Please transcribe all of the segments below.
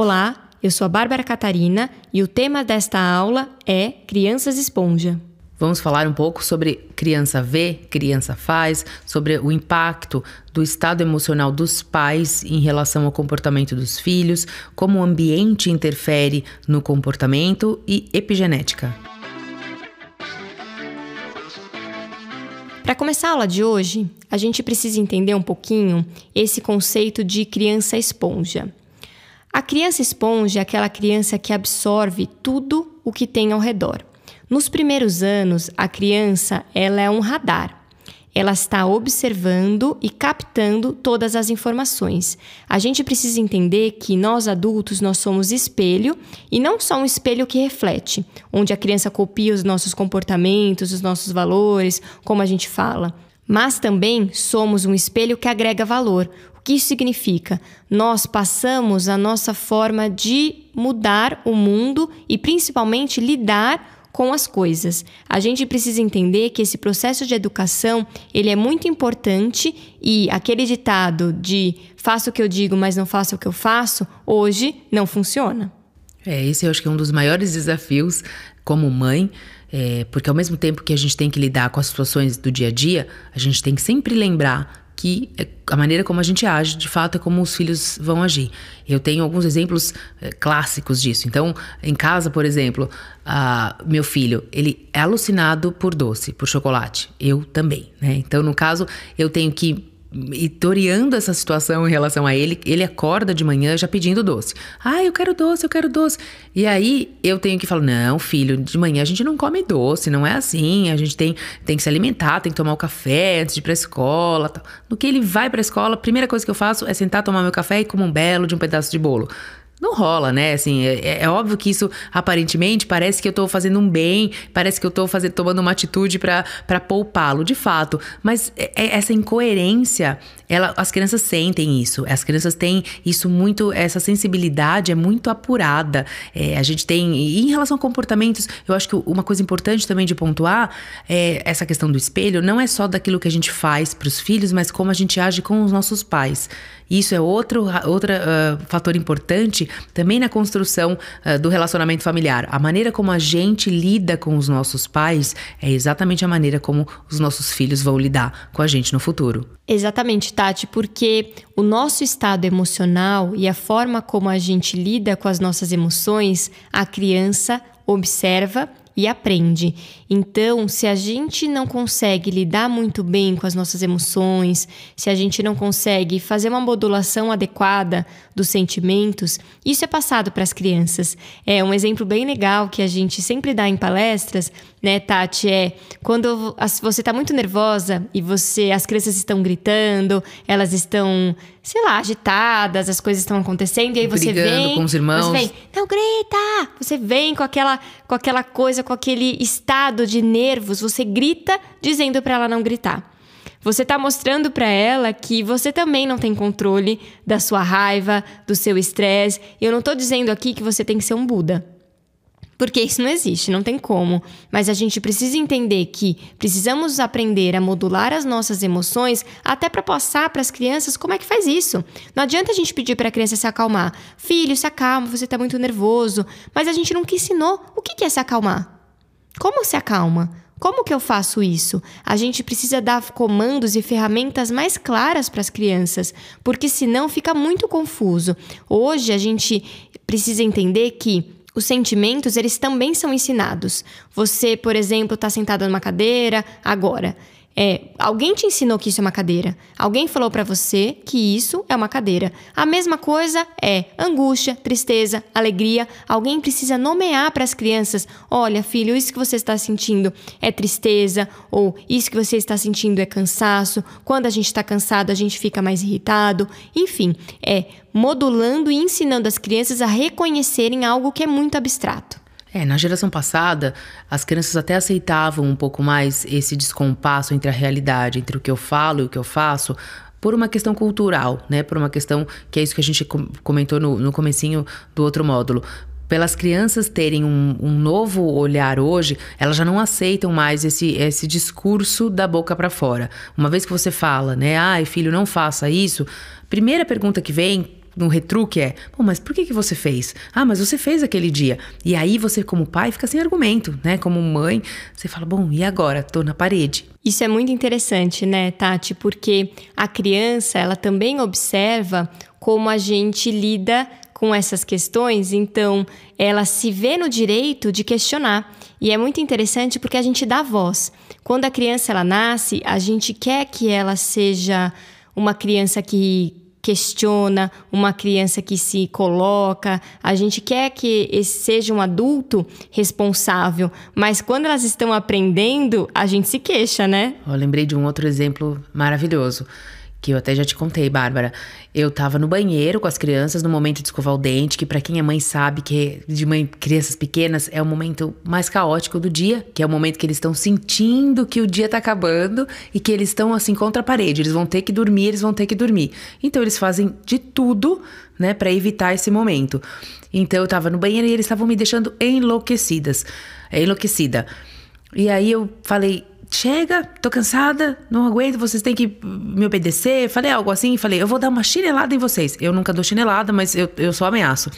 Olá, eu sou a Bárbara Catarina e o tema desta aula é Crianças Esponja. Vamos falar um pouco sobre criança vê, criança faz, sobre o impacto do estado emocional dos pais em relação ao comportamento dos filhos, como o ambiente interfere no comportamento e epigenética. Para começar a aula de hoje, a gente precisa entender um pouquinho esse conceito de criança esponja. A criança esponja é aquela criança que absorve tudo o que tem ao redor. Nos primeiros anos, a criança ela é um radar. Ela está observando e captando todas as informações. A gente precisa entender que nós adultos nós somos espelho e não só um espelho que reflete, onde a criança copia os nossos comportamentos, os nossos valores, como a gente fala mas também somos um espelho que agrega valor. Que isso significa? Nós passamos a nossa forma de mudar o mundo e principalmente lidar com as coisas. A gente precisa entender que esse processo de educação, ele é muito importante e aquele ditado de faça o que eu digo, mas não faça o que eu faço, hoje não funciona. É, esse eu acho que é um dos maiores desafios como mãe, é, porque ao mesmo tempo que a gente tem que lidar com as situações do dia a dia, a gente tem que sempre lembrar que é, a maneira como a gente age, de fato, é como os filhos vão agir. Eu tenho alguns exemplos é, clássicos disso. Então, em casa, por exemplo, meu filho, ele é alucinado por doce, por chocolate. Eu também, né? Então, no caso, eu tenho que e toreando essa situação em relação a ele, ele acorda de manhã já pedindo doce. Ah, eu quero doce, eu quero doce. E aí eu tenho que falar: não, filho, de manhã a gente não come doce, não é assim. A gente tem, tem que se alimentar, tem que tomar o café antes de ir pra escola. No que ele vai pra escola, a primeira coisa que eu faço é sentar, tomar meu café e comer um belo de um pedaço de bolo não rola, né? Assim, é, é, óbvio que isso aparentemente parece que eu tô fazendo um bem, parece que eu tô fazendo, tomando uma atitude para poupá-lo, de fato. Mas é, é, essa incoerência, ela, as crianças sentem isso. As crianças têm isso muito, essa sensibilidade é muito apurada. É, a gente tem, e em relação a comportamentos, eu acho que uma coisa importante também de pontuar é essa questão do espelho, não é só daquilo que a gente faz para os filhos, mas como a gente age com os nossos pais. Isso é outro, outro uh, fator importante também na construção uh, do relacionamento familiar. A maneira como a gente lida com os nossos pais é exatamente a maneira como os nossos filhos vão lidar com a gente no futuro. Exatamente, Tati, porque o nosso estado emocional e a forma como a gente lida com as nossas emoções, a criança observa e aprende. Então, se a gente não consegue lidar muito bem com as nossas emoções, se a gente não consegue fazer uma modulação adequada dos sentimentos, isso é passado para as crianças. É um exemplo bem legal que a gente sempre dá em palestras, né, Tati, é quando você está muito nervosa e você as crianças estão gritando, elas estão, sei lá, agitadas, as coisas estão acontecendo e aí você Brigando vem, com os irmãos. Você vem, não grita! Você vem com aquela com aquela coisa, com aquele estado de nervos, você grita dizendo para ela não gritar. Você está mostrando para ela que você também não tem controle da sua raiva, do seu estresse. Eu não estou dizendo aqui que você tem que ser um Buda. Porque isso não existe, não tem como. Mas a gente precisa entender que precisamos aprender a modular as nossas emoções até para passar para as crianças como é que faz isso. Não adianta a gente pedir para a criança se acalmar. Filho, se acalma, você está muito nervoso. Mas a gente nunca ensinou o que é se acalmar. Como se acalma? Como que eu faço isso? A gente precisa dar comandos e ferramentas mais claras para as crianças, porque senão fica muito confuso. Hoje a gente precisa entender que os sentimentos, eles também são ensinados. Você, por exemplo, está sentado numa cadeira agora. É, alguém te ensinou que isso é uma cadeira. Alguém falou para você que isso é uma cadeira. A mesma coisa é angústia, tristeza, alegria. Alguém precisa nomear para as crianças: olha, filho, isso que você está sentindo é tristeza, ou isso que você está sentindo é cansaço. Quando a gente está cansado, a gente fica mais irritado. Enfim, é modulando e ensinando as crianças a reconhecerem algo que é muito abstrato. É, na geração passada, as crianças até aceitavam um pouco mais esse descompasso entre a realidade, entre o que eu falo e o que eu faço, por uma questão cultural, né? Por uma questão que é isso que a gente comentou no, no comecinho do outro módulo. Pelas crianças terem um, um novo olhar hoje, elas já não aceitam mais esse, esse discurso da boca para fora. Uma vez que você fala, né? Ai, filho, não faça isso. Primeira pergunta que vem no retruque é: Pô, mas por que, que você fez? Ah, mas você fez aquele dia. E aí você, como pai, fica sem argumento, né? Como mãe, você fala: Bom, e agora? Tô na parede. Isso é muito interessante, né, Tati? Porque a criança, ela também observa como a gente lida com essas questões, então ela se vê no direito de questionar. E é muito interessante porque a gente dá voz. Quando a criança ela nasce, a gente quer que ela seja uma criança que questiona, uma criança que se coloca. A gente quer que esse seja um adulto responsável, mas quando elas estão aprendendo, a gente se queixa, né? Eu lembrei de um outro exemplo maravilhoso que eu até já te contei, Bárbara. Eu tava no banheiro com as crianças no momento de escovar o dente, que para quem é mãe sabe que de mãe crianças pequenas é o momento mais caótico do dia, que é o momento que eles estão sentindo que o dia tá acabando e que eles estão assim contra a parede, eles vão ter que dormir, eles vão ter que dormir. Então eles fazem de tudo, né, para evitar esse momento. Então eu tava no banheiro e eles estavam me deixando enlouquecidas, enlouquecida. E aí eu falei, chega, tô cansada, não aguento, vocês têm que me obedecer. Falei algo assim, falei, eu vou dar uma chinelada em vocês. Eu nunca dou chinelada, mas eu, eu só ameaço.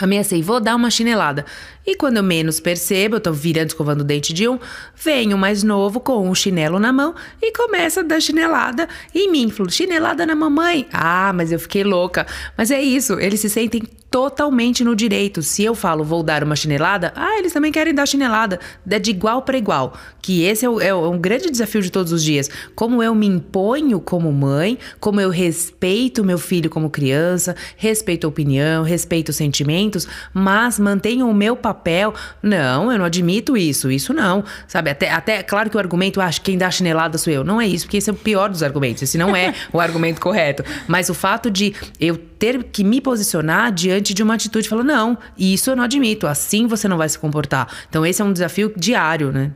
Ameacei, vou dar uma chinelada. E quando eu menos percebo, eu tô virando, escovando o dente de um, vem o mais novo com um chinelo na mão e começa a dar chinelada em mim. Falou, chinelada na mamãe. Ah, mas eu fiquei louca. Mas é isso, eles se sentem totalmente no direito. Se eu falo vou dar uma chinelada, ah, eles também querem dar chinelada. É de igual para igual. Que esse é, o, é um grande desafio de todos os dias. Como eu me imponho como mãe, como eu respeito meu filho como criança, respeito a opinião, respeito os sentimentos, mas mantenho o meu papel. Não, eu não admito isso. Isso não. Sabe, até, até claro que o argumento, ah, quem dá chinelada sou eu. Não é isso, porque esse é o pior dos argumentos. Esse não é o argumento correto. Mas o fato de eu ter que me posicionar diante de uma atitude falar: não, isso eu não admito, assim você não vai se comportar. Então, esse é um desafio diário, né?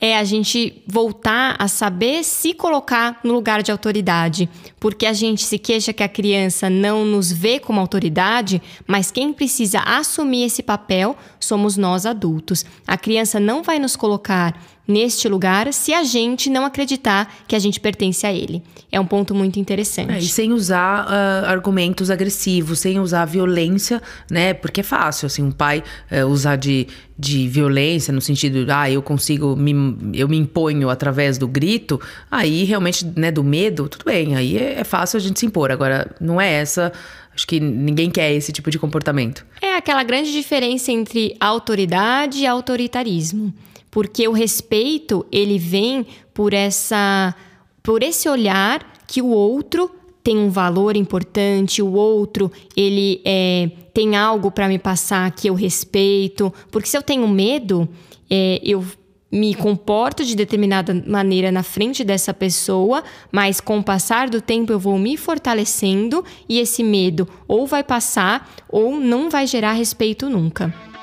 é a gente voltar a saber se colocar no lugar de autoridade, porque a gente se queixa que a criança não nos vê como autoridade, mas quem precisa assumir esse papel somos nós adultos. A criança não vai nos colocar neste lugar se a gente não acreditar que a gente pertence a ele. É um ponto muito interessante. É, e sem usar uh, argumentos agressivos, sem usar violência, né? Porque é fácil, assim, um pai uh, usar de, de violência no sentido, ah, eu consigo, me, eu me imponho através do grito, aí realmente, né, do medo, tudo bem, aí é, é fácil a gente se impor. Agora, não é essa Acho que ninguém quer esse tipo de comportamento. É aquela grande diferença entre autoridade e autoritarismo porque o respeito ele vem por essa por esse olhar que o outro tem um valor importante, o outro ele é, tem algo para me passar que eu respeito, porque se eu tenho medo, é, eu me comporto de determinada maneira na frente dessa pessoa, mas com o passar do tempo eu vou me fortalecendo e esse medo ou vai passar ou não vai gerar respeito nunca.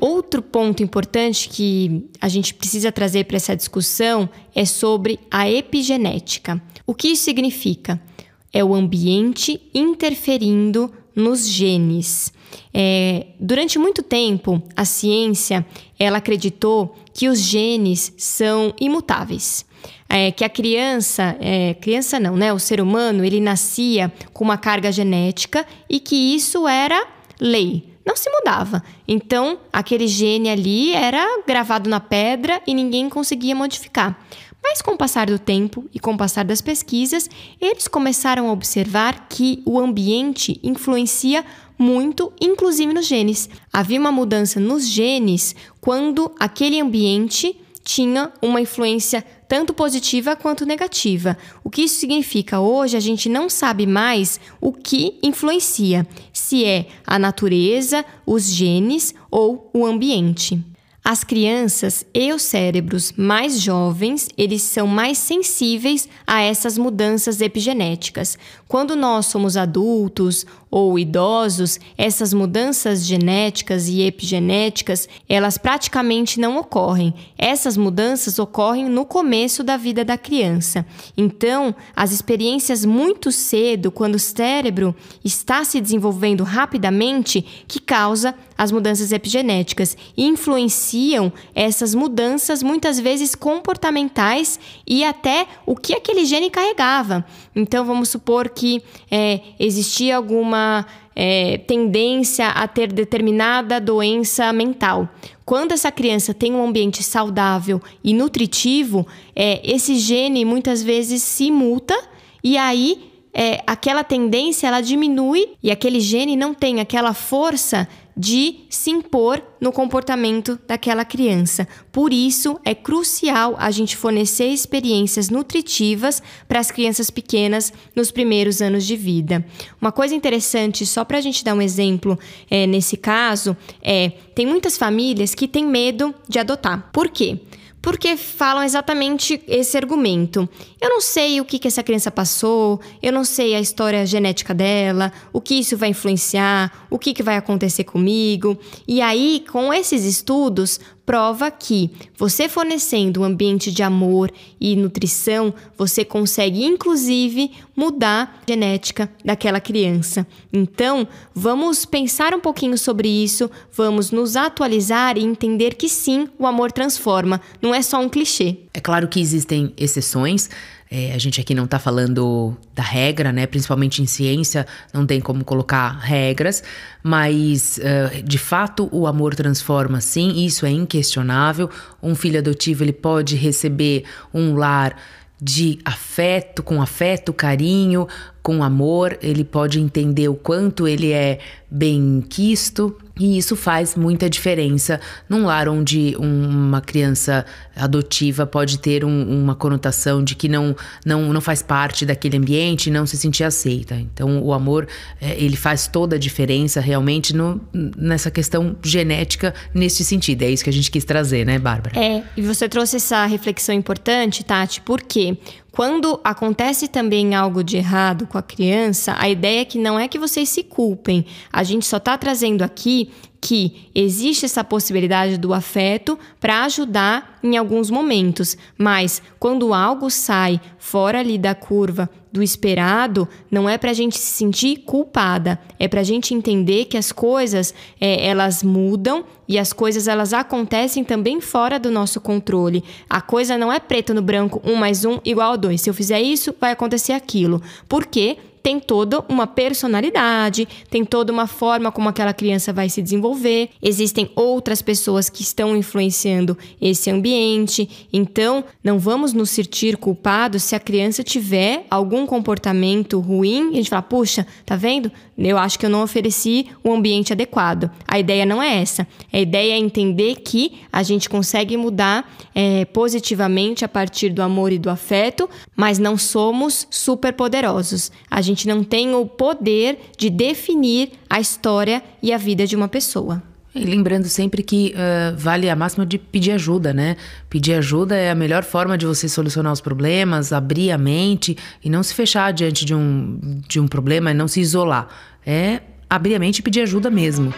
Outro ponto importante que a gente precisa trazer para essa discussão é sobre a epigenética. O que isso significa? É o ambiente interferindo nos genes. É, durante muito tempo, a ciência ela acreditou que os genes são imutáveis. É, que a criança, é, criança não, né? O ser humano ele nascia com uma carga genética e que isso era lei não se mudava. Então, aquele gene ali era gravado na pedra e ninguém conseguia modificar. Mas com o passar do tempo e com o passar das pesquisas, eles começaram a observar que o ambiente influencia muito, inclusive nos genes. Havia uma mudança nos genes quando aquele ambiente tinha uma influência tanto positiva quanto negativa. O que isso significa? Hoje a gente não sabe mais o que influencia, se é a natureza, os genes ou o ambiente. As crianças e os cérebros mais jovens, eles são mais sensíveis a essas mudanças epigenéticas. Quando nós somos adultos ou idosos, essas mudanças genéticas e epigenéticas, elas praticamente não ocorrem. Essas mudanças ocorrem no começo da vida da criança. Então, as experiências muito cedo, quando o cérebro está se desenvolvendo rapidamente, que causa as mudanças epigenéticas e influenciam essas mudanças muitas vezes comportamentais e até o que aquele gene carregava. Então vamos supor que é, existia alguma é, tendência a ter determinada doença mental. Quando essa criança tem um ambiente saudável e nutritivo, é, esse gene muitas vezes se muta e aí é, aquela tendência ela diminui e aquele gene não tem aquela força de se impor no comportamento daquela criança. Por isso, é crucial a gente fornecer experiências nutritivas para as crianças pequenas nos primeiros anos de vida. Uma coisa interessante, só para a gente dar um exemplo é, nesse caso, é tem muitas famílias que têm medo de adotar. Por quê? Porque falam exatamente esse argumento. Eu não sei o que, que essa criança passou, eu não sei a história genética dela, o que isso vai influenciar, o que, que vai acontecer comigo. E aí, com esses estudos, prova que você fornecendo um ambiente de amor e nutrição, você consegue inclusive mudar a genética daquela criança. Então, vamos pensar um pouquinho sobre isso, vamos nos atualizar e entender que sim, o amor transforma, não é só um clichê. É claro que existem exceções. É, a gente aqui não está falando da regra, né? Principalmente em ciência, não tem como colocar regras, mas uh, de fato o amor transforma sim, isso é inquestionável. Um filho adotivo ele pode receber um lar de afeto, com afeto, carinho, com amor, ele pode entender o quanto ele é bem quisto, e isso faz muita diferença num lar onde uma criança adotiva pode ter um, uma conotação de que não, não, não faz parte daquele ambiente, não se sentir aceita. Então, o amor, é, ele faz toda a diferença realmente no, nessa questão genética, nesse sentido. É isso que a gente quis trazer, né, Bárbara? É, e você trouxe essa reflexão importante, Tati, por quê? Quando acontece também algo de errado com a criança, a ideia é que não é que vocês se culpem. A gente só está trazendo aqui que existe essa possibilidade do afeto para ajudar em alguns momentos, mas quando algo sai fora ali da curva do esperado, não é para a gente se sentir culpada, é para a gente entender que as coisas é, elas mudam e as coisas elas acontecem também fora do nosso controle. A coisa não é preto no branco, um mais um igual a dois. Se eu fizer isso, vai acontecer aquilo. Por quê? Tem toda uma personalidade, tem toda uma forma como aquela criança vai se desenvolver. Existem outras pessoas que estão influenciando esse ambiente. Então, não vamos nos sentir culpados se a criança tiver algum comportamento ruim e a gente fala, puxa, tá vendo? Eu acho que eu não ofereci o um ambiente adequado. A ideia não é essa. A ideia é entender que a gente consegue mudar é, positivamente a partir do amor e do afeto, mas não somos super poderosos. A gente não tem o poder de definir a história e a vida de uma pessoa. E lembrando sempre que uh, vale a máxima de pedir ajuda, né? Pedir ajuda é a melhor forma de você solucionar os problemas, abrir a mente e não se fechar diante de um, de um problema e não se isolar. É abrir a mente e pedir ajuda mesmo.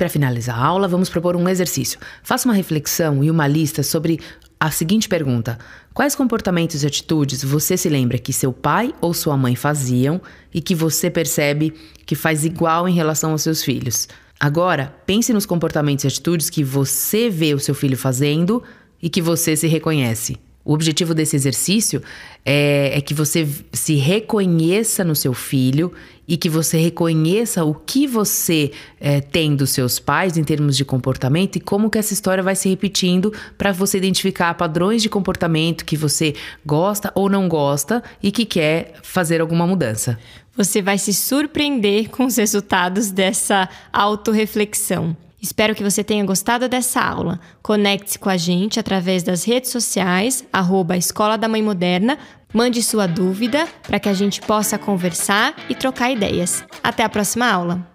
Para finalizar a aula, vamos propor um exercício. Faça uma reflexão e uma lista sobre a seguinte pergunta: Quais comportamentos e atitudes você se lembra que seu pai ou sua mãe faziam e que você percebe que faz igual em relação aos seus filhos? Agora, pense nos comportamentos e atitudes que você vê o seu filho fazendo e que você se reconhece. O objetivo desse exercício é, é, que você se reconheça no seu filho e que você reconheça o que você é, tem dos seus pais em termos de comportamento e como que essa história vai se repetindo para você identificar padrões de comportamento que você gosta ou não gosta e que quer fazer alguma mudança. Você vai se surpreender com os resultados dessa autorreflexão. Espero que você tenha gostado dessa aula. Conecte-se com a gente através das redes sociais, arroba Escola da Mãe Moderna. Mande sua dúvida para que a gente possa conversar e trocar ideias. Até a próxima aula!